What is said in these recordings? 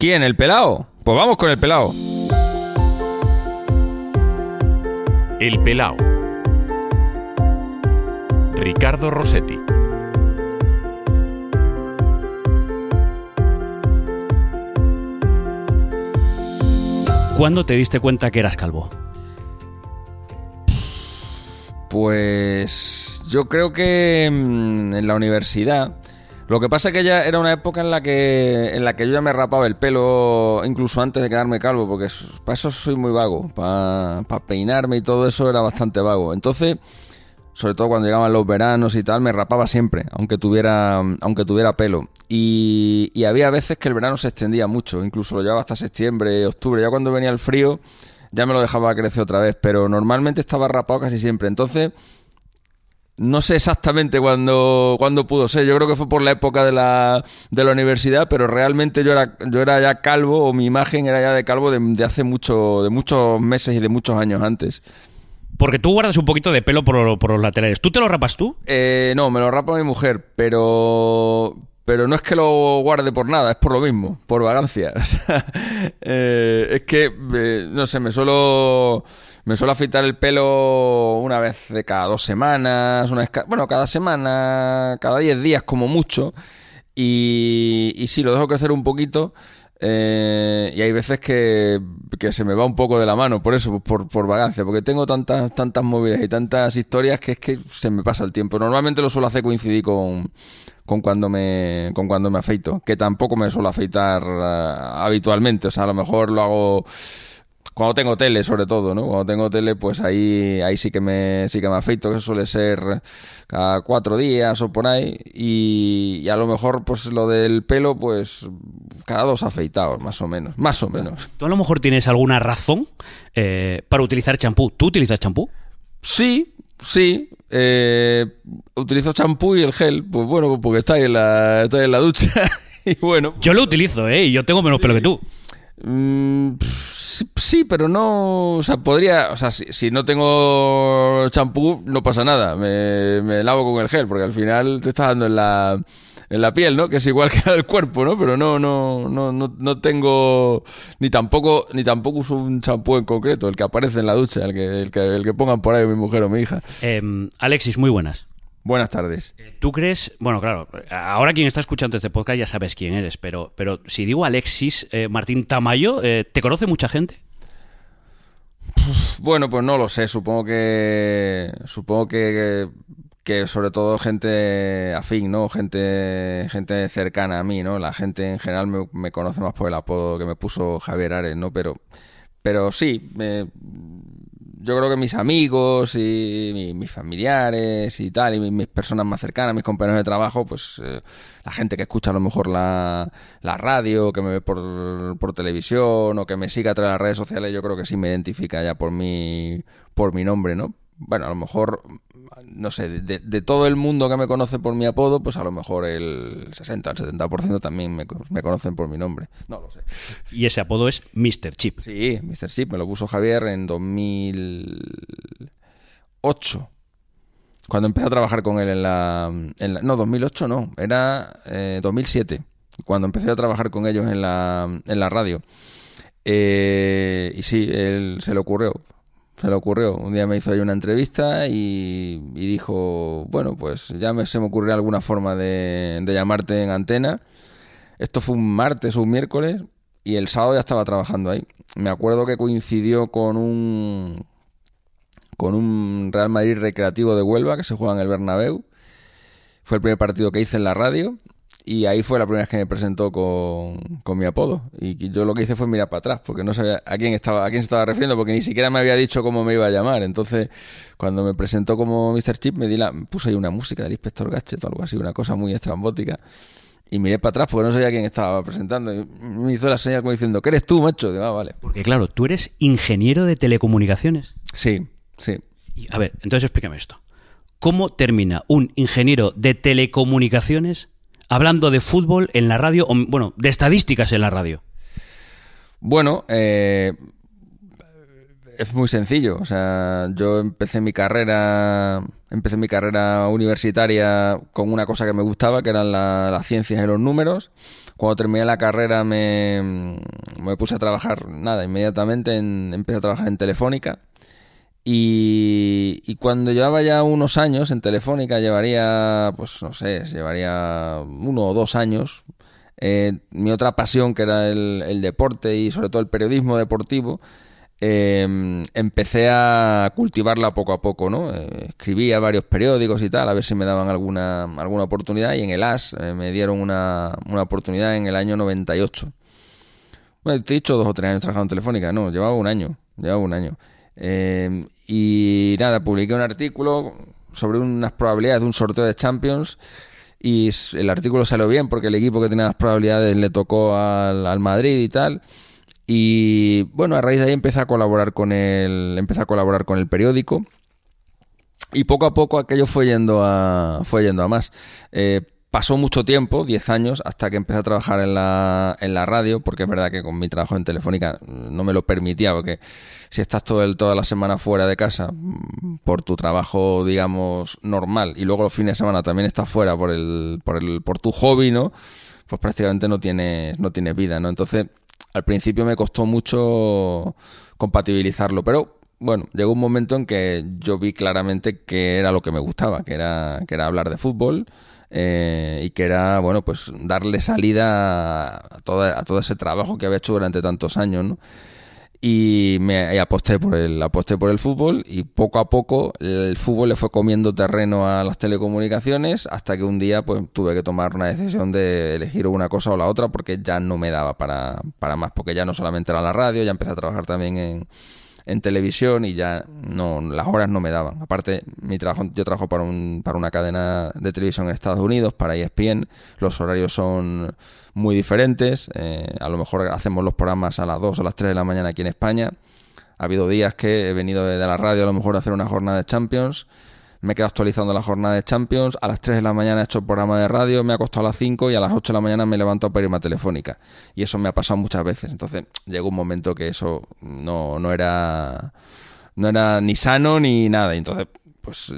¿Quién? ¿El pelao? Pues vamos con el pelao. El Pelao. Ricardo Rossetti. ¿Cuándo te diste cuenta que eras calvo? Pues yo creo que mm, en la universidad. Lo que pasa es que ya era una época en la que en la que yo ya me rapaba el pelo incluso antes de quedarme calvo, porque para eso soy muy vago, para, para peinarme y todo eso era bastante vago. Entonces, sobre todo cuando llegaban los veranos y tal, me rapaba siempre, aunque tuviera aunque tuviera pelo. Y, y había veces que el verano se extendía mucho, incluso lo llevaba hasta septiembre, octubre, ya cuando venía el frío ya me lo dejaba crecer otra vez, pero normalmente estaba rapado casi siempre. Entonces, no sé exactamente cuándo, cuándo pudo ser. Yo creo que fue por la época de la, de la universidad, pero realmente yo era, yo era ya calvo, o mi imagen era ya de calvo de, de hace mucho, de muchos meses y de muchos años antes. Porque tú guardas un poquito de pelo por, por los laterales. ¿Tú te lo rapas tú? Eh, no, me lo rapa mi mujer, pero. Pero no es que lo guarde por nada, es por lo mismo, por vagancia. Eh, es que, eh, no sé, me suelo. Me suelo afeitar el pelo una vez de cada dos semanas, una vez ca- bueno, cada semana, cada diez días como mucho. Y, y sí, lo dejo crecer un poquito. eh, y hay veces que, que se me va un poco de la mano, por eso, por, por vagancia, porque tengo tantas, tantas movidas y tantas historias que es que se me pasa el tiempo. Normalmente lo suelo hacer coincidir con, con cuando me, con cuando me afeito, que tampoco me suelo afeitar eh, habitualmente, o sea, a lo mejor lo hago cuando tengo tele, sobre todo, ¿no? Cuando tengo tele, pues ahí, ahí sí que me, sí que me afeito, que suele ser cada cuatro días o por ahí. Y, y a lo mejor, pues lo del pelo, pues cada dos afeitados, más o menos. Más o menos. Tú a lo mejor tienes alguna razón eh, para utilizar champú. ¿Tú utilizas champú? Sí, sí. eh, utilizo champú y el gel, pues bueno, porque está ahí en la, está ahí en la ducha. y bueno, Yo lo utilizo, ¿eh? Y yo tengo menos pelo que tú. Mm, pff, sí, pero no. O sea, podría. O sea, si, si no tengo champú, no pasa nada. Me, lavo con el gel, porque al final te está dando en la. En la piel, ¿no? Que es igual que el cuerpo, ¿no? Pero no, no, no, no, no tengo ni tampoco, ni tampoco uso un champú en concreto, el que aparece en la ducha, el que, el que, el que pongan por ahí mi mujer o mi hija. Em, Alexis, muy buenas. Buenas tardes. ¿Tú crees? Bueno, claro, ahora quien está escuchando este podcast ya sabes quién eres, pero, pero si digo Alexis eh, Martín Tamayo, eh, ¿te conoce mucha gente? Bueno, pues no lo sé. Supongo que. Supongo que. Que sobre todo gente afín, ¿no? Gente, gente cercana a mí, ¿no? La gente en general me, me conoce más por el apodo que me puso Javier Ares, ¿no? Pero, pero sí, me- yo creo que mis amigos y mi- mis familiares y tal, y mi- mis personas más cercanas, mis compañeros de trabajo, pues eh, la gente que escucha a lo mejor la, la radio, que me ve por, por televisión o que me siga a través de las redes sociales, yo creo que sí me identifica ya por mi, por mi nombre, ¿no? Bueno, a lo mejor, no sé, de, de todo el mundo que me conoce por mi apodo, pues a lo mejor el 60 o el 70% también me, me conocen por mi nombre. No lo sé. Y ese apodo es Mr. Chip. Sí, Mr. Chip me lo puso Javier en 2008. Cuando empecé a trabajar con él en la... en la- no, 2008 no, era eh, 2007. Cuando empecé a trabajar con ellos en la, en la radio. Eh, y sí, él se le ocurrió. Se le ocurrió. Un día me hizo ahí una entrevista y, dijo, bueno, pues ya me, se me ocurrió alguna forma de, de llamarte en antena. Esto fue un martes o un miércoles y el sábado ya estaba trabajando ahí. Me acuerdo que coincidió con un con un Real Madrid recreativo de Huelva que se juega en el Bernabéu. Fue el primer partido que hice en la radio y ahí fue la primera vez que me presentó con, con mi apodo. Y yo lo que hice fue mirar para atrás porque no sabía a quién estaba a quién se estaba refiriendo porque ni siquiera me había dicho cómo me iba a llamar. Entonces, cuando me presentó como Mr. Chip, me di la puse ahí una música del Inspector Gadget o algo así, una cosa muy estrambótica. Y miré para atrás porque no sabía quién estaba presentando. Y me hizo la señal como diciendo, ¿qué eres tú, macho? Digo, ah, vale. Porque claro, tú eres ingeniero de telecomunicaciones. Sí, sí. Y, a ver, entonces explícame esto. ¿Cómo termina un ingeniero de telecomunicaciones hablando de fútbol en la radio, o bueno, de estadísticas en la radio? Bueno, eh, es muy sencillo. O sea, yo empecé mi carrera, empecé mi carrera universitaria con una cosa que me gustaba, que eran la- las ciencias y los números. Cuando terminé la carrera me, me puse a trabajar, nada, inmediatamente en- empecé a trabajar en Telefónica. Y, y cuando llevaba ya unos años en Telefónica, llevaría, pues no sé, llevaría uno o dos años. eh, mi otra pasión, que era el, deporte y sobre todo el periodismo deportivo, eh, empecé a cultivarla poco a poco, ¿no? Eh, escribía varios periódicos y tal, a ver si me daban alguna, alguna oportunidad. Y en el AS eh, me dieron una, una oportunidad en el año 98. Bueno, te he dicho dos o tres años trabajando en Telefónica, no, llevaba un año, llevaba un año. Eh, y nada, publiqué un artículo sobre unas probabilidades de un sorteo de Champions y el artículo salió bien porque el equipo que tenía las probabilidades le tocó al, al Madrid y tal. Y bueno, a raíz de ahí empecé a colaborar con el, empecé a colaborar con el periódico. Y poco a poco aquello fue yendo a, fue yendo a más. Eh, pasó mucho tiempo, 10 años, hasta que empecé a trabajar en la, en la radio, porque es verdad que con mi trabajo en Telefónica no me lo permitía, porque si estás todo el, toda la semana fuera de casa mm, por tu trabajo, digamos, normal, y luego los fines de semana también estás fuera por el, por el, por tu hobby, ¿no? Pues prácticamente no tienes, no tienes vida, ¿no? Entonces, al principio me costó mucho compatibilizarlo, pero bueno, llegó un momento en que yo vi claramente que era lo que me gustaba, que era, que era hablar de fútbol eh, y que era, bueno, pues darle salida a todo, a todo ese trabajo que había hecho durante tantos años, ¿no? Y me aposté por el aposté por el fútbol y poco a poco el fútbol le fue comiendo terreno a las telecomunicaciones hasta que un día pues tuve que tomar una decisión de elegir una cosa o la otra porque ya no me daba para, para más porque ya no solamente era la radio ya empecé a trabajar también en, en televisión y ya no las horas no me daban. Aparte, mi trabajo, yo trabajo para, un, para una cadena de televisión en Estados Unidos, para ESPN, los horarios son muy diferentes, eh, a lo mejor hacemos los programas a las 2 o las 3 de la mañana aquí en España. Ha habido días que he venido de la radio a lo mejor a hacer una jornada de Champions, me he quedado actualizando la jornada de Champions, a las 3 de la mañana he hecho el programa de radio, me he acostado a las 5 y a las 8 de la mañana me irme a telefónica. Y eso me ha pasado muchas veces. Entonces llegó un momento que eso no, no era no era ni sano ni nada. Entonces, pues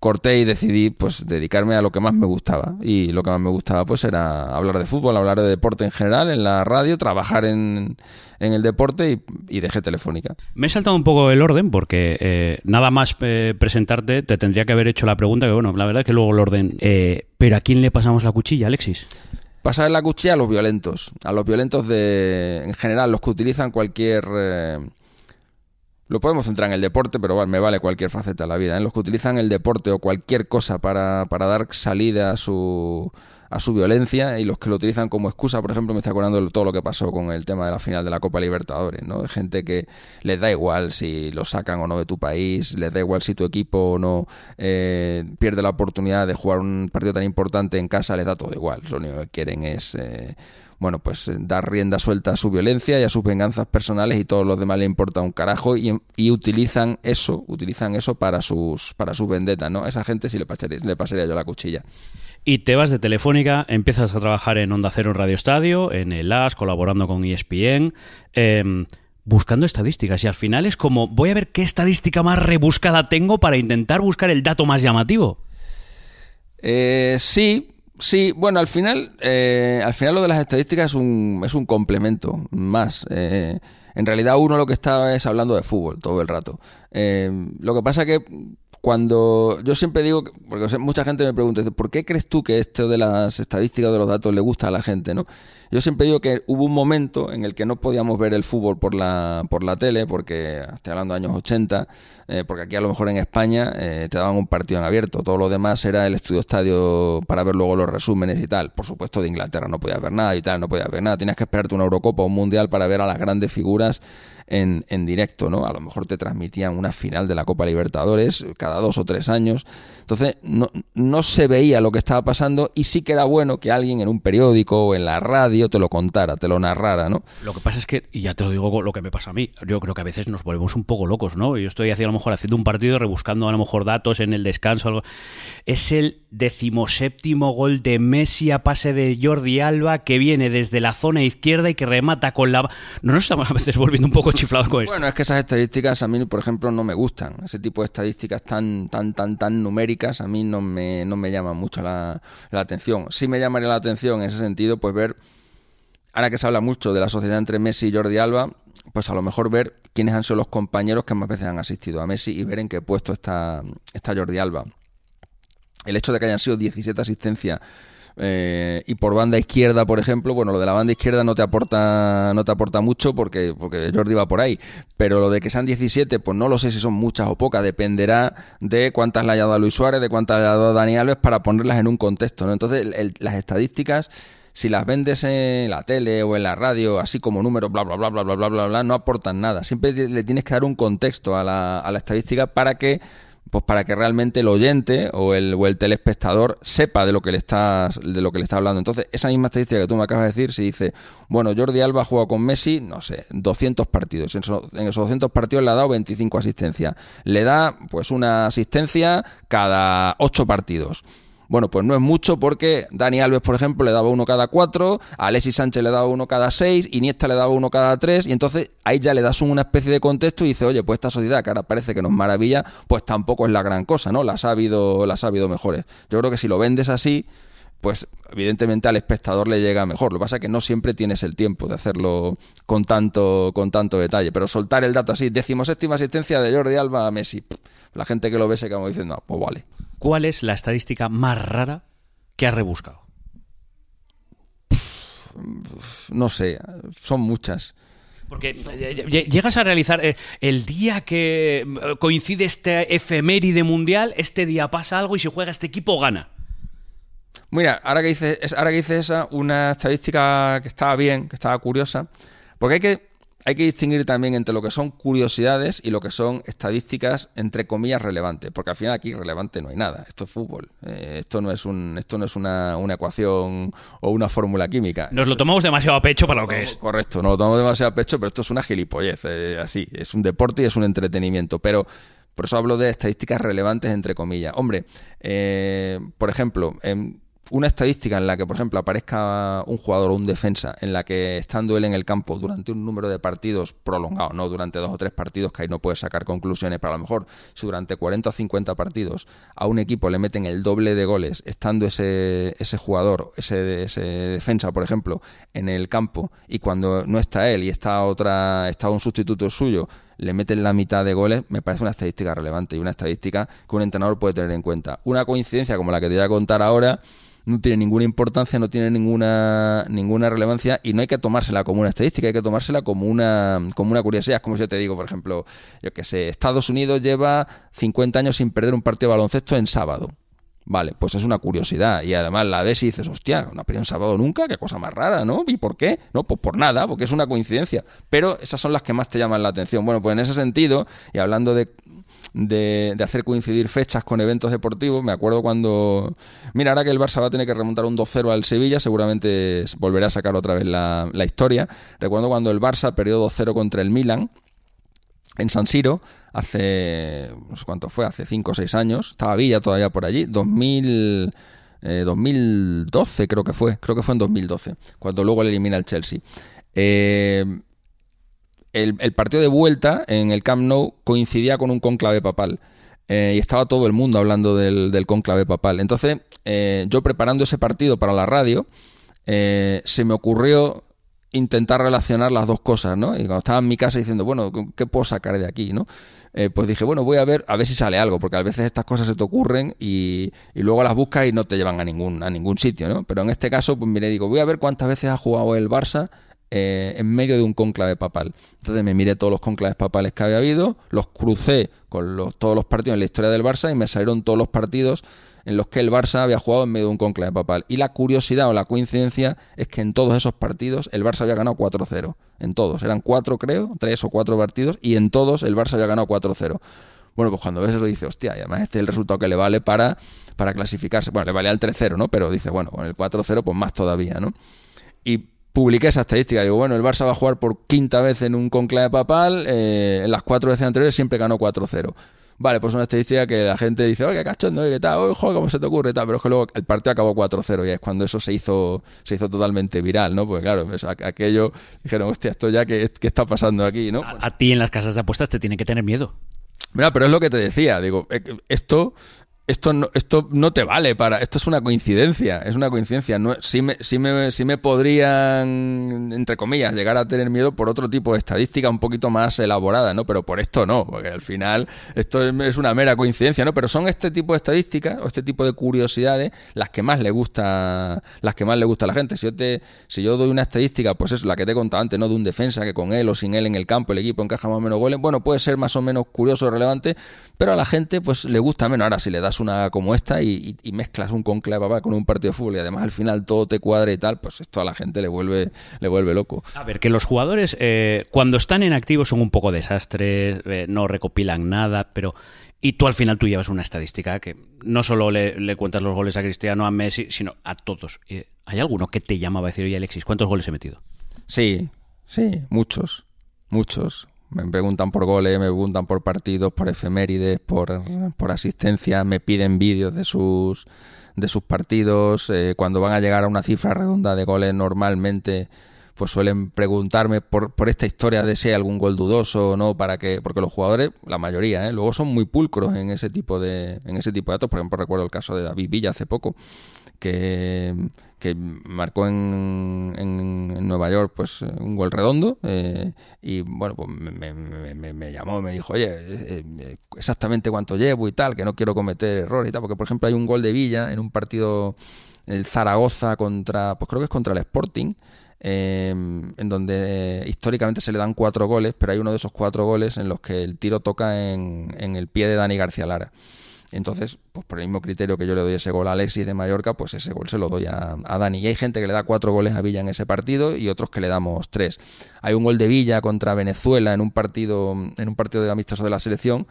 corté y decidí pues dedicarme a lo que más me gustaba. Y lo que más me gustaba pues era hablar de fútbol, hablar de deporte en general en la radio, trabajar en, en el deporte y, y dejé telefónica. Me he saltado un poco el orden porque eh, nada más eh, presentarte te tendría que haber hecho la pregunta que, bueno, la verdad es que luego el orden... eh, pero ¿a quién le pasamos la cuchilla, Alexis? Pasar la cuchilla a los violentos, a los violentos de, en general, los que utilizan cualquier... lo podemos centrar en el deporte, pero me vale cualquier faceta de la vida. ¿eh? Los que utilizan el deporte o cualquier cosa para, para dar salida a su, a su violencia y los que lo utilizan como excusa, por ejemplo, me estoy acordando de todo lo que pasó con el tema de la final de la Copa Libertadores, ¿no? De gente que les da igual si lo sacan o no de tu país, les da igual si tu equipo o no eh, pierde la oportunidad de jugar un partido tan importante en casa, les da todo igual. Lo único que quieren es... Eh, bueno, pues eh, dar rienda suelta a su violencia y a sus venganzas personales y todos los demás le importa un carajo y, utilizan eso, utilizan eso para sus para sus vendetas, ¿no? A esa gente sí le le pasaría yo la cuchilla. Y te vas de Telefónica, empiezas a trabajar en Onda Cero en Radio Estadio, en el AS, colaborando con ESPN, eh, buscando estadísticas. Y al final es como, voy a ver qué estadística más rebuscada tengo para intentar buscar el dato más llamativo. Eh, sí, sí, bueno, al final, eh, al final lo de las estadísticas es un, es un complemento más. Eh, en realidad uno lo que está es hablando de fútbol todo el rato. Eh, lo que pasa que cuando yo siempre digo, que- porque mucha gente me pregunta, ¿por qué crees tú que esto de las estadísticas de los datos le gusta a la gente? ¿no? Yo siempre digo que hubo un momento en el que no podíamos ver el fútbol por la, por la tele, porque estoy hablando de años 80, eh, porque aquí a lo mejor en España eh, te daban un partido en abierto, todo lo demás era el estudio estadio para ver luego los resúmenes y tal. Por supuesto de Inglaterra no podías ver nada y tal, no podías ver nada, tenías que esperarte una Eurocopa o un Mundial para ver a las grandes figuras en, en directo, ¿no? A lo mejor te transmitían una final de la Copa Libertadores cada dos o tres años. Entonces, no, no se veía lo que estaba pasando y sí que era bueno que alguien en un periódico o en la radio te lo contara, te lo narrara, ¿no? Lo que pasa es que, y ya te lo digo lo que me pasa a mí, yo creo que a veces nos volvemos un poco locos, ¿no? Yo estoy haciendo, a lo mejor haciendo un partido, rebuscando a lo mejor datos en el descanso. Es el decimoséptimo gol de Messi a pase de Jordi Alba que viene desde la zona izquierda y que remata con la... No nos estamos a veces volviendo un poco chiflados con esto. Bueno, es que esas estadísticas a mí, por ejemplo, no me gustan. Ese tipo de estadísticas tan, tan, tan, tan numéricas a mí no me, no me llaman mucho la, la atención. Sí me llamaría la atención en ese sentido, pues ver ahora que se habla mucho de la sociedad entre Messi y Jordi Alba, pues a lo mejor ver quiénes han sido los compañeros que más veces han asistido a Messi y ver en qué puesto está, está Jordi Alba. El hecho de que hayan sido 17 asistencias eh, y por banda izquierda, por ejemplo, bueno, lo de la banda izquierda no te aporta, no te aporta mucho porque, porque Jordi va por ahí. Pero lo de que sean 17, pues no lo sé si son muchas o pocas, dependerá de cuántas le haya dado Luis Suárez, de cuántas le haya dado Dani Alves para ponerlas en un contexto, ¿no? Entonces, las estadísticas si las vendes en la tele o en la radio, así como números, bla, bla, bla, bla, bla, bla, bla, bla, no aportan nada. Siempre le tienes que dar un contexto a la, a la estadística para que pues para que realmente el oyente o el, o el telespectador sepa de lo que le estás de lo que le está hablando. Entonces, esa misma estadística que tú me acabas de decir, si dice, bueno, Jordi Alba ha jugado con Messi, no sé, 200 partidos. En, esos 200 partidos le ha dado 25 asistencias. Le da, pues, una asistencia cada 8 partidos. Bueno, pues no es mucho porque Dani Alves, por ejemplo, le daba uno cada cuatro, a Alexis Sánchez le daba uno cada seis, Iniesta le daba uno cada tres, y entonces ahí ya le das una especie de contexto y dice, oye, pues esta sociedad que ahora parece que nos maravilla, pues tampoco es la gran cosa, ¿no? Las ha habido, las ha habido mejores. Yo creo que si lo vendes así, pues evidentemente al espectador le llega mejor. Lo que pasa es que no siempre tienes el tiempo de hacerlo con tanto, con tanto detalle. Pero soltar el dato así, decimoséptima asistencia de Jordi Alba a Messi. La gente que lo ve se queda diciendo, no, pues vale. ¿Cuál es la estadística más rara que has rebuscado? No sé, son muchas. Porque eh, llegas a realizar eh, el día que eh, coincide este efeméride mundial, este día pasa algo y si juega este equipo gana. Mira, ahora que dices, ahora que dices esa, una estadística que estaba bien, que estaba curiosa, porque hay que hay que distinguir también entre lo que son curiosidades y lo que son estadísticas entre comillas relevantes, porque al final aquí relevante no hay nada. Esto es fútbol. Eh, esto no es un, esto no es una, ecuación o una fórmula química. Nos lo tomamos demasiado a pecho para lo que es. Correcto, nos lo tomamos demasiado a pecho, pero esto es una gilipollez, eh, así. Es un deporte y es un entretenimiento. Pero por eso hablo de estadísticas relevantes entre comillas. Hombre, eh, por ejemplo, en una estadística en la que, por ejemplo, aparezca un jugador o un defensa en la que estando él en el campo durante un número de partidos prolongado, no durante dos o tres partidos, que ahí no puedes sacar conclusiones, pero a lo mejor si durante 40 o 50 partidos a un equipo le meten el doble de goles, estando ese, ese jugador, ese, ese defensa, por ejemplo, en el campo, y cuando no está él y está otra, está un sustituto suyo, le meten la mitad de goles, me parece una estadística relevante y una estadística que un entrenador puede tener en cuenta. Una coincidencia como la que te voy a contar ahora no tiene ninguna importancia, no tiene ninguna, ninguna relevancia y no hay que tomársela como una estadística, hay que tomársela como una, como una curiosidad. Es como si yo te digo, por ejemplo, yo que sé, Estados Unidos lleva 50 años sin perder un partido de baloncesto en sábado. Vale, pues es una curiosidad. Y además la ves y dices, hostia, no ha perdido un sábado nunca, qué cosa más rara, ¿no? ¿Y por qué? No, pues por nada, porque es una coincidencia. Pero esas son las que más te llaman la atención. Bueno, pues en ese sentido, y hablando de de, hacer coincidir fechas con eventos deportivos. Me acuerdo cuando. Mira, ahora que el Barça va a tener que remontar un 2-0 al Sevilla, seguramente volverá a sacar otra vez la, historia. Recuerdo cuando el Barça perdió 2-0 contra el Milan en San Siro, hace. no sé cuánto fue, hace 5 o 6 años. Estaba Villa todavía por allí. 2000. 2012 eh, creo que fue, creo que fue en 2012, cuando luego le elimina el Chelsea. Eh, el, partido de vuelta en el Camp Nou coincidía con un conclave papal. Eh, y estaba todo el mundo hablando del, del conclave papal. Entonces, eh, yo preparando ese partido para la radio, eh, se me ocurrió intentar relacionar las dos cosas, ¿no? Y cuando estaba en mi casa diciendo, bueno, ¿qué puedo sacar de aquí, no? pues dije, bueno, voy a ver, a ver si sale algo, porque a veces estas cosas se te ocurren y, y, luego las buscas y no te llevan a ningún, a ningún sitio, ¿no? Pero en este caso, pues mire, digo, voy a ver cuántas veces ha jugado el Barça eh, en medio de un conclave papal. Entonces me miré todos los conclaves papales que había habido, los crucé con los, todos los partidos en la historia del Barça y me salieron todos los partidos en los que el Barça había jugado en medio de un conclave papal. Y la curiosidad o la coincidencia es que en todos esos partidos el Barça había ganado 4-0. En todos. Eran cuatro, creo, tres o cuatro partidos, y en todos el Barça había ganado 4-0. Bueno, pues cuando ves eso dices, hostia, y además este es el resultado que le vale para, para clasificarse. Bueno, le vale al 3-0, ¿no? Pero dice, bueno, con el 4-0, pues más todavía, ¿no? Y publiqué esa estadística. Digo, bueno, el Barça va a jugar por quinta vez en un conclave papal. Eh, en las cuatro veces anteriores siempre ganó 4-0. Vale, pues una estadística que la gente dice, oye, qué cachondo, qué tal, oye, ¿cómo se te ocurre? Tal, pero es que luego el partido acabó 4-0 y es cuando eso se hizo, se hizo totalmente viral, ¿no? Porque claro, aquello dijeron, hostia, esto ya, ¿qué, qué está pasando aquí, no? A, ti en las casas de apuestas te tiene que tener miedo. Mira, pero es lo que te decía, digo, eh, esto esto no, esto no te vale para. Esto es una coincidencia. Es una coincidencia. No, sí, me, sí, me, sí me podrían, entre comillas, llegar a tener miedo por otro tipo de estadística un poquito más elaborada, ¿no? Pero por esto no, porque al final esto es una mera coincidencia, ¿no? Pero son este tipo de estadísticas o este tipo de curiosidades las que más le gusta, las que más le gusta a la gente. Si yo te, si yo doy una estadística, pues es la que te he contado antes, ¿no? De un defensa que con él o sin él en el campo el equipo encaja más o menos goles, bueno, puede ser más o menos curioso o relevante, pero a la gente pues le gusta menos. Ahora, si le das una como esta y, mezclas un conclave con un partido de fútbol y además al final todo te cuadra y tal, pues esto a la gente le vuelve, le vuelve loco. A ver, que los jugadores eh, cuando están en activo son un poco desastres, eh, no recopilan nada, pero... Y tú al final tú llevas una estadística que no solo le, cuentas los goles a Cristiano, a Messi, sino a todos. ¿Hay alguno que te llamaba a decir, oye Alexis, ¿cuántos goles he metido? Sí, sí, muchos, muchos. Me preguntan por goles, me preguntan por partidos, por efemérides, por, por asistencia, me piden vídeos de sus, de sus partidos. Eh, cuando van a llegar a una cifra redonda de goles, normalmente pues suelen preguntarme por, por esta historia de si hay algún gol dudoso o no, para que, porque los jugadores, la mayoría, ¿eh? luego son muy pulcros en ese tipo de, en ese tipo de datos. Por ejemplo, recuerdo el caso de David Villa hace poco, que que marcó en, en, Nueva York pues un gol redondo eh, y bueno pues me, me, me, llamó me dijo oye eh, eh, exactamente cuánto llevo y tal que no quiero cometer errores y tal porque por ejemplo hay un gol de Villa en un partido el Zaragoza contra pues creo que es contra el Sporting en donde históricamente se le dan cuatro goles pero hay uno de esos cuatro goles en los que el tiro toca en, el pie de Dani García Lara entonces, pues por el mismo criterio que yo le doy ese gol a Alexis de Mallorca, pues ese gol se lo doy a, Dani. Y hay gente que le da cuatro goles a Villa en ese partido y otros que le damos tres. Hay un gol de Villa contra Venezuela en un partido, en un partido de amistoso de la selección.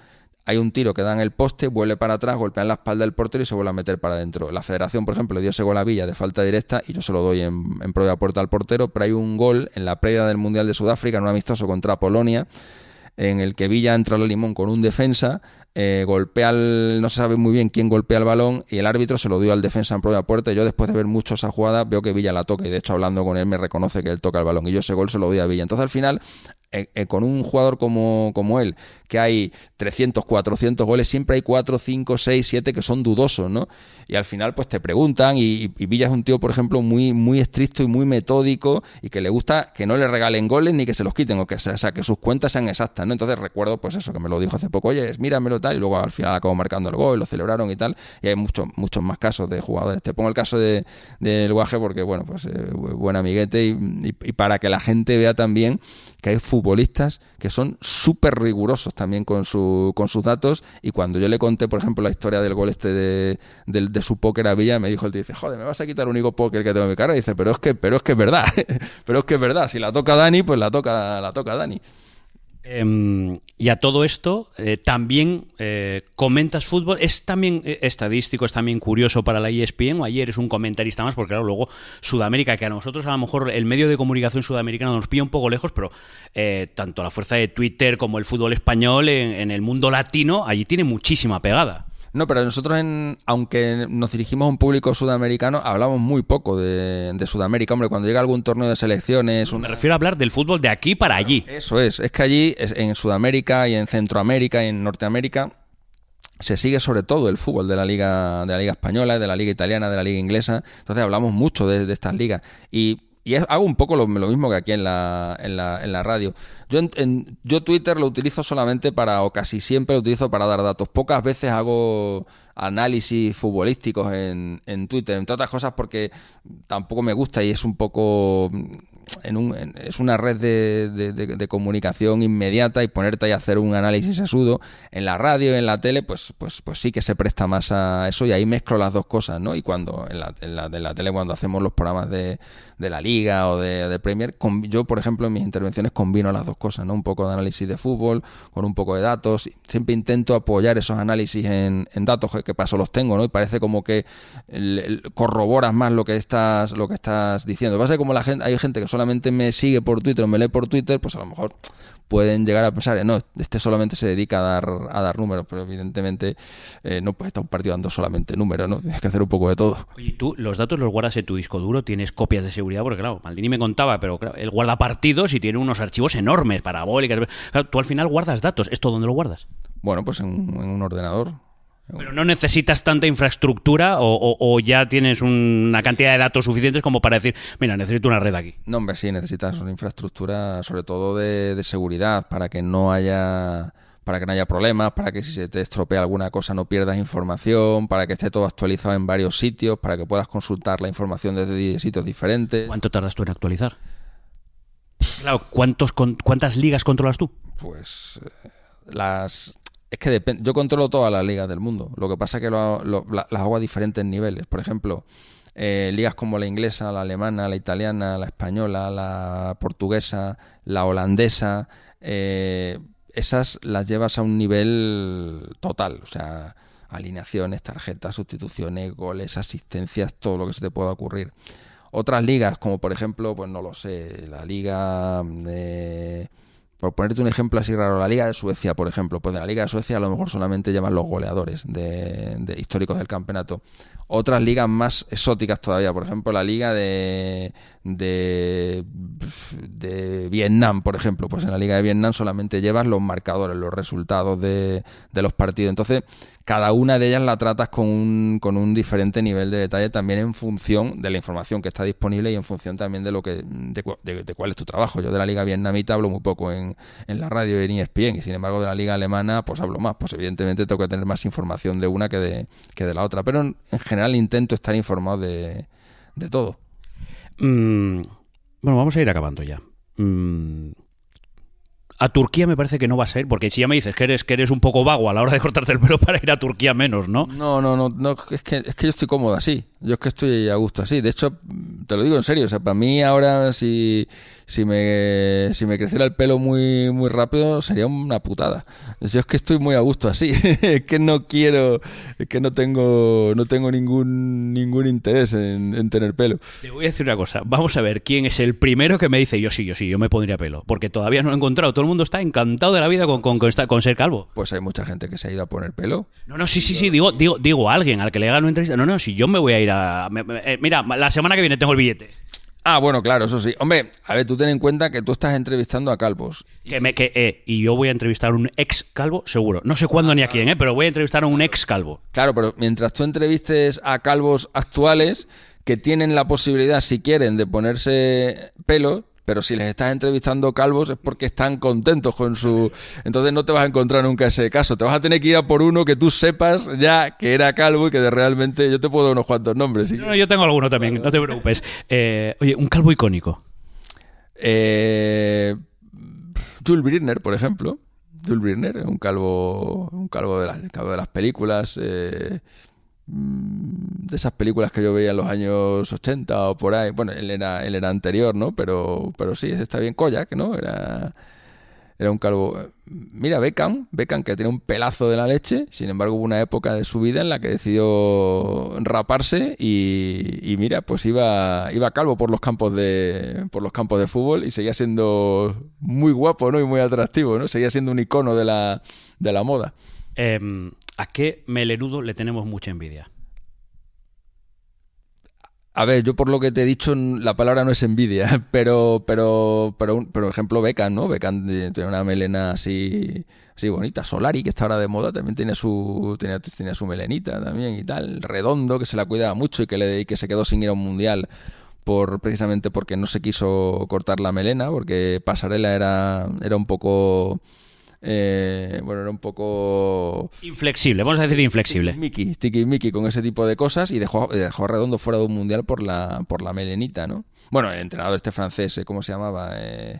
Hay un tiro que da en el poste, vuelve para atrás, golpea en la espalda del portero y se vuelve a meter para adentro. La federación, por ejemplo, le dio ese gol a Villa de falta directa y yo se lo doy en, en propia puerta al portero, pero hay un gol en la previa del Mundial de Sudáfrica, en un amistoso contra Polonia, en el que Villa entra al limón con un defensa, eh, golpea al, no se sabe muy bien quién golpea el balón y el árbitro se lo dio al defensa en propia puerta. Y yo después de ver mucho esa jugada veo que Villa la toca y de hecho hablando con él me reconoce que él toca el balón y yo ese gol se lo doy a Villa. Entonces al final eh, eh, con un jugador como, como él, que hay 300, 400 goles, siempre hay 4, 5, 6, 7 que son dudosos, ¿no? Y al final, pues te preguntan, y, Villa es un tío, por ejemplo, muy, muy estricto y muy metódico, y que le gusta que no le regalen goles ni que se los quiten, o que, sea, que sus cuentas sean exactas, ¿no? Entonces recuerdo, pues eso, que me lo dijo hace poco, oye, míramelo tal, y luego al final acabó marcando el gol, lo celebraron y tal, y hay muchos, muchos más casos de jugadores. Te pongo el caso del de, Guaje porque, bueno, pues eh, buen amiguete, y, y para que la gente vea también que hay futbolistas que son súper rigurosos también con, su, con sus datos y cuando yo le conté, por ejemplo, la historia del gol este de, de, su póker a Villa, me dijo el dice, joder, me vas a quitar el único póker que tengo en mi cara. Y dice, pero es que, pero es que es verdad, pero es que es verdad, si la toca Dani, pues la toca, la toca Dani. Em, y a todo esto, eh, también eh, comentas fútbol. ¿Es también eh, estadístico, es también curioso para la ESPN? ¿O ayer eres un comentarista más? Porque claro, luego Sudamérica, que a nosotros a lo mejor el medio de comunicación sudamericano nos pilla un poco lejos, pero tanto la fuerza de Twitter como el fútbol español en el mundo latino, allí tiene muchísima pegada. No, pero nosotros, en, aunque nos dirigimos a un público sudamericano, hablamos muy poco de, Sudamérica. Hombre, cuando llega algún torneo de selecciones... Me refiero a hablar del fútbol de aquí para allí. Eso es. Es que allí, en Sudamérica y en Centroamérica y en Norteamérica, se sigue sobre todo el fútbol de la liga de la liga española, de la liga italiana, de la liga inglesa. Entonces hablamos mucho de, de estas ligas y y hago un poco lo, mismo que aquí en la, en la, en la radio. Yo, en, yo Twitter lo utilizo solamente para, o casi siempre lo utilizo para dar datos. Pocas veces hago análisis futbolísticos en, en Twitter, entre otras cosas porque tampoco me gusta y es un poco es una red de, de, comunicación inmediata y ponerte ahí a hacer un análisis asudo en la radio, en la tele, pues, pues, pues sí que se presta más a eso y ahí mezclo las dos cosas, ¿no? Y cuando en la, en la, en la tele, cuando hacemos los programas de, de la liga o de, de Premier, yo, por ejemplo, en mis intervenciones combino las dos cosas, ¿no? Un poco de análisis de fútbol con un poco de datos. Siempre intento apoyar esos análisis en, en datos que, paso los tengo, ¿no? Y parece como que corroboras más lo que estás, lo que estás diciendo. Pasa como la gente, hay gente que solamente me sigue por Twitter o me lee por Twitter, pues a lo mejor pueden llegar a pensar, no, este solamente se dedica a dar, a dar números, pero evidentemente eh, no puede estar un partido dando solamente números, ¿no? Tienes que hacer un poco de todo. Oye, tú los datos los guardas en tu disco duro, tienes copias de seguridad, porque claro, Maldini me contaba, pero claro, él guarda partidos y tiene unos archivos enormes, parabólicas. Claro, tú al final guardas datos, ¿esto dónde lo guardas? Bueno, pues en, un ordenador. Pero no necesitas tanta infraestructura o, o- o ya tienes una cantidad de datos suficientes como para decir, mira, necesito una red aquí. No, hombre, sí, necesitas una infraestructura, sobre todo de, de seguridad, para que no haya para que no haya problemas, para que si se te estropea alguna cosa no pierdas información, para que esté todo actualizado en varios sitios, para que puedas consultar la información desde sitios diferentes. ¿Cuánto tardas tú en actualizar? Claro, ¿cuántos, con- ¿cuántas ligas controlas tú? Pues eh, las es que depende. Yo controlo todas las ligas del mundo. Lo que pasa es que las hago a diferentes niveles. Por ejemplo, eh, ligas como la inglesa, la alemana, la italiana, la española, la portuguesa, la holandesa, eh, esas las llevas a un nivel total. O sea, alineaciones, tarjetas, sustituciones, goles, asistencias, todo lo que se te pueda ocurrir. Otras ligas, como por ejemplo, pues no lo sé, la liga de... Por ponerte un ejemplo así raro, la Liga de Suecia, por ejemplo, pues de la Liga de Suecia a lo mejor solamente llevan los goleadores de históricos del campeonato. Otras ligas más exóticas todavía, por ejemplo, la Liga de, de, de Vietnam, por ejemplo, pues en la Liga de Vietnam solamente llevas los marcadores, los resultados de, de los partidos. Entonces, cada una de ellas la tratas con un, con un diferente nivel de detalle también en función de la información que está disponible y en función también de lo que de, de- de cuál es tu trabajo. Yo de la liga vietnamita hablo muy poco en, en la radio y en ESPN y sin embargo de la liga alemana pues hablo más. Pues evidentemente tengo que tener más información de una que de, que de la otra. Pero en, en general intento estar informado de, de todo. Mm, bueno, vamos a ir acabando ya. Mm, a Turquía me parece que no vas a ir, porque si ya me dices que eres, que eres un poco vago a la hora de cortarte el pelo para ir a Turquía menos, ¿no? No, no, no, no es, que, es que yo estoy cómodo así. Yo es que estoy a gusto así. De hecho, te lo digo en serio. O sea, para mí ahora, si, si, me, si me creciera el pelo muy, muy rápido, sería una putada. Yo es que estoy muy a gusto así. es que no quiero, es que no tengo, no tengo ningún, ningún interés en, en tener pelo. Te voy a decir una cosa. Vamos a ver quién es el primero que me dice yo sí, yo sí, yo me pondría pelo. Porque todavía no lo he encontrado. Todo el mundo está encantado de la vida con, con, con con ser calvo. Pues hay mucha gente que se ha ido a poner pelo. No, no, sí, sí, sí. Digo, digo, digo a alguien al que le hagan una entrevista. No, no, si yo me voy a ir a. me- me- eh, mira, la semana que viene tengo el billete. Ah, bueno, claro, eso sí. Hombre, a ver, tú ten en cuenta que tú estás entrevistando a calvos. Que me, que, eh, y yo voy a entrevistar a un ex calvo, seguro. No sé cuándo ni a quién, eh, pero voy a entrevistar a un ex calvo. Claro, pero mientras tú entrevistes a calvos actuales que tienen la posibilidad, si quieren, de ponerse pelo, pero si les estás entrevistando calvos es porque están contentos con su... Entonces no te vas a encontrar nunca ese caso. Te vas a tener que ir a por uno que tú sepas ya que era calvo y que de realmente... Yo te puedo dar unos cuantos nombres. ¿sí? No, yo tengo alguno también, no te preocupes. Eh, oye, un calvo icónico. Eh, Jules Briner, por ejemplo. Jules Briner, un calvo, un calvo de las, calvo de las películas, eh, de esas películas que yo veía en los años 80 o por ahí. Bueno, él era, él era anterior, ¿no? Pero, pero sí, ese está bien. Koyak, ¿no? Era, era un calvo. Mira, Beckham, Beckham que tiene un pelazo de la leche, sin embargo hubo una época de su vida en la que decidió raparse y, mira, pues iba, iba calvo por los campos de por los campos de fútbol y seguía siendo muy guapo, ¿no? Y muy atractivo, ¿no? Seguía siendo un icono de la, de la moda. Eh, ¿A qué melenudo le tenemos mucha envidia? A ver, yo por lo que te he dicho, la palabra no es envidia, pero, pero, pero, pero ejemplo Beckham, ¿no? Beckham tiene una melena así, así bonita. Solari, que está ahora de moda, también tiene su, tenía, tenía su melenita también y tal. Redondo, que se la cuidaba mucho y que, le, y que se quedó sin ir a un mundial por, precisamente porque no se quiso cortar la melena, porque Pasarela era, era un poco, eh, bueno, era un poco Inflexible, vamos a decir inflexible. Mickey, Tiki Mickey con ese tipo de cosas y dejó, dejó a Redondo fuera de un mundial por la, por la melenita, ¿no? Bueno, el entrenador este francés, eh, ¿cómo se llamaba? Eh,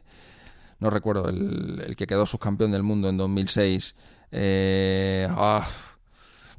no recuerdo, el, el que quedó subcampeón del mundo en 2006. Eh, ah,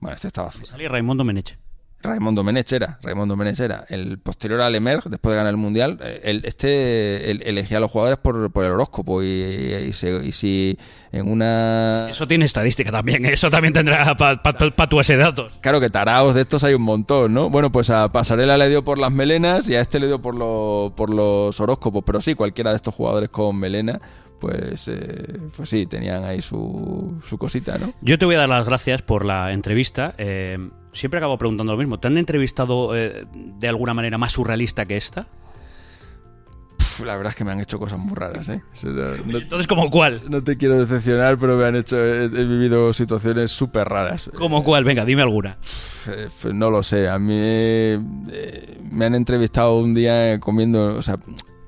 bueno, este estaba... Salía Raimundo Meneche. Raimundo Menech era, Raimundo Menech era. El posterior a Lemer, después de ganar el Mundial, eh, el, este el- elegía a los jugadores por, por el horóscopo y, y, se- y si en una... Eso tiene estadística también, ¿eh? eso también tendrá para tu base de datos. Claro que taraos de estos hay un montón, ¿no? Bueno, pues a Pasarela le dio por las melenas y a este le dio por, lo- por los horóscopos, pero sí, cualquiera de estos jugadores con melena, pues, eh, pues sí, tenían ahí su, su cosita, ¿no? Yo te voy a dar las gracias por la entrevista. Eh, siempre acabo preguntando lo mismo. ¿Te han entrevistado eh, de alguna manera más surrealista que esta? La verdad es que me han hecho cosas muy raras, ¿eh? No- Entonces, ¿como cuál? no te quiero decepcionar, pero me han hecho. He, he vivido situaciones súper raras. ¿Como cuál? Venga, dime alguna. Eh, no lo sé. A mí eh, me han entrevistado un día comiendo. O sea,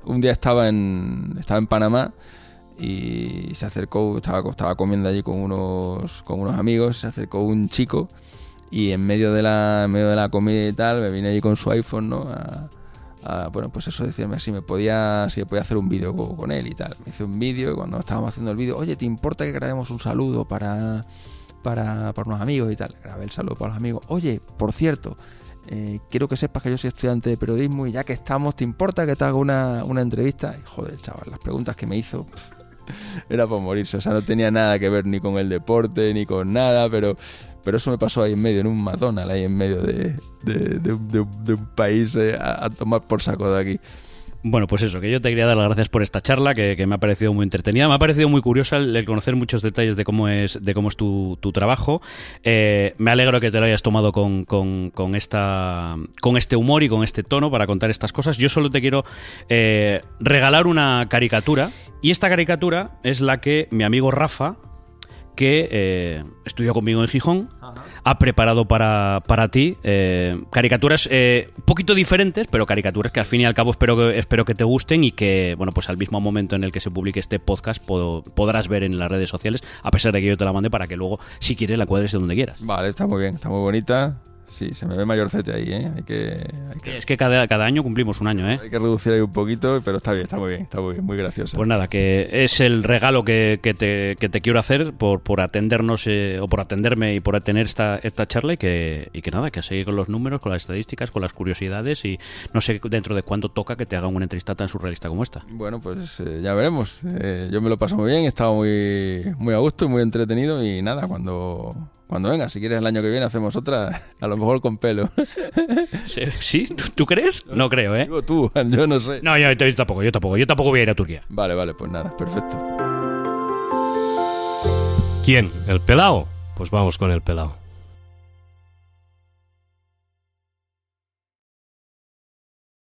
un día estaba en, estaba en Panamá y se acercó, estaba, estaba comiendo allí con unos, con unos amigos. Se acercó un chico y en medio de la, en medio de la comida y tal, me vine allí con su iPhone, ¿no? A, a, bueno, pues eso, decirme si me podía, si podía hacer un vídeo co- con, él y tal. Me hizo un vídeo y cuando estábamos haciendo el vídeo, oye, ¿te importa que grabemos un saludo para, para, para unos amigos y tal? Grabé el saludo para los amigos. Oye, por cierto, eh, quiero que sepas que yo soy estudiante de periodismo y ya que estamos, ¿te importa que te haga una, una entrevista? Y joder, chaval, las preguntas que me hizo era para morirse. O sea, no tenía nada que ver ni con el deporte ni con nada, pero, pero eso me pasó ahí en medio, en un McDonald's, ahí en medio de, de, un- país eh, a, tomar por saco de aquí. Bueno, pues eso, que yo te quería dar las gracias por esta charla, que, que me ha parecido muy entretenida. Me ha parecido muy curiosa el, el conocer muchos detalles de cómo es, de cómo es tu, tu trabajo. Eh, me alegro que te lo hayas tomado con, con- con esta, con este humor y con este tono para contar estas cosas. Yo solo te quiero eh, regalar una caricatura. Y esta caricatura es la que mi amigo Rafa, que eh, estudió conmigo en Gijón, ha preparado para, para ti eh, caricaturas eh, un poquito diferentes, pero caricaturas que al fin y al cabo espero que, espero que te gusten y que, bueno, pues al mismo momento en el que se publique este podcast po- podrás ver en las redes sociales, a pesar de que yo te la mande para que luego, si quieres, la cuadres de donde quieras. Vale, está muy bien, está muy bonita. Sí, se me ve mayorcete ahí, ¿eh? Hay que, hay que, Es que cada, cada año cumplimos un año, ¿eh? hay que reducir ahí un poquito, pero está bien, está muy bien, está muy bien, muy graciosa. Pues nada, que es el regalo que, que te, que te quiero hacer por, por atendernos eh, o por atenderme y por tener esta, esta charla y que, y que nada, que a seguir con los números, con las estadísticas, con las curiosidades y no sé dentro de cuánto toca que te hagan una entrevista tan surrealista como esta. Bueno, pues eh, ya veremos. Eh, yo me lo paso muy bien, he estado muy, muy a gusto y muy entretenido y nada, cuando, cuando venga, si quieres el año que viene hacemos otra, a lo mejor con pelo. ¿Sí? ¿Sí? ¿Tú, tú crees? No creo, ¿eh? Digo tú, yo no sé. No, yo, yo tampoco, yo tampoco, yo tampoco voy a ir a Turquía. Vale, vale, pues nada, perfecto. ¿Quién? ¿El pelao? Pues vamos con el pelao.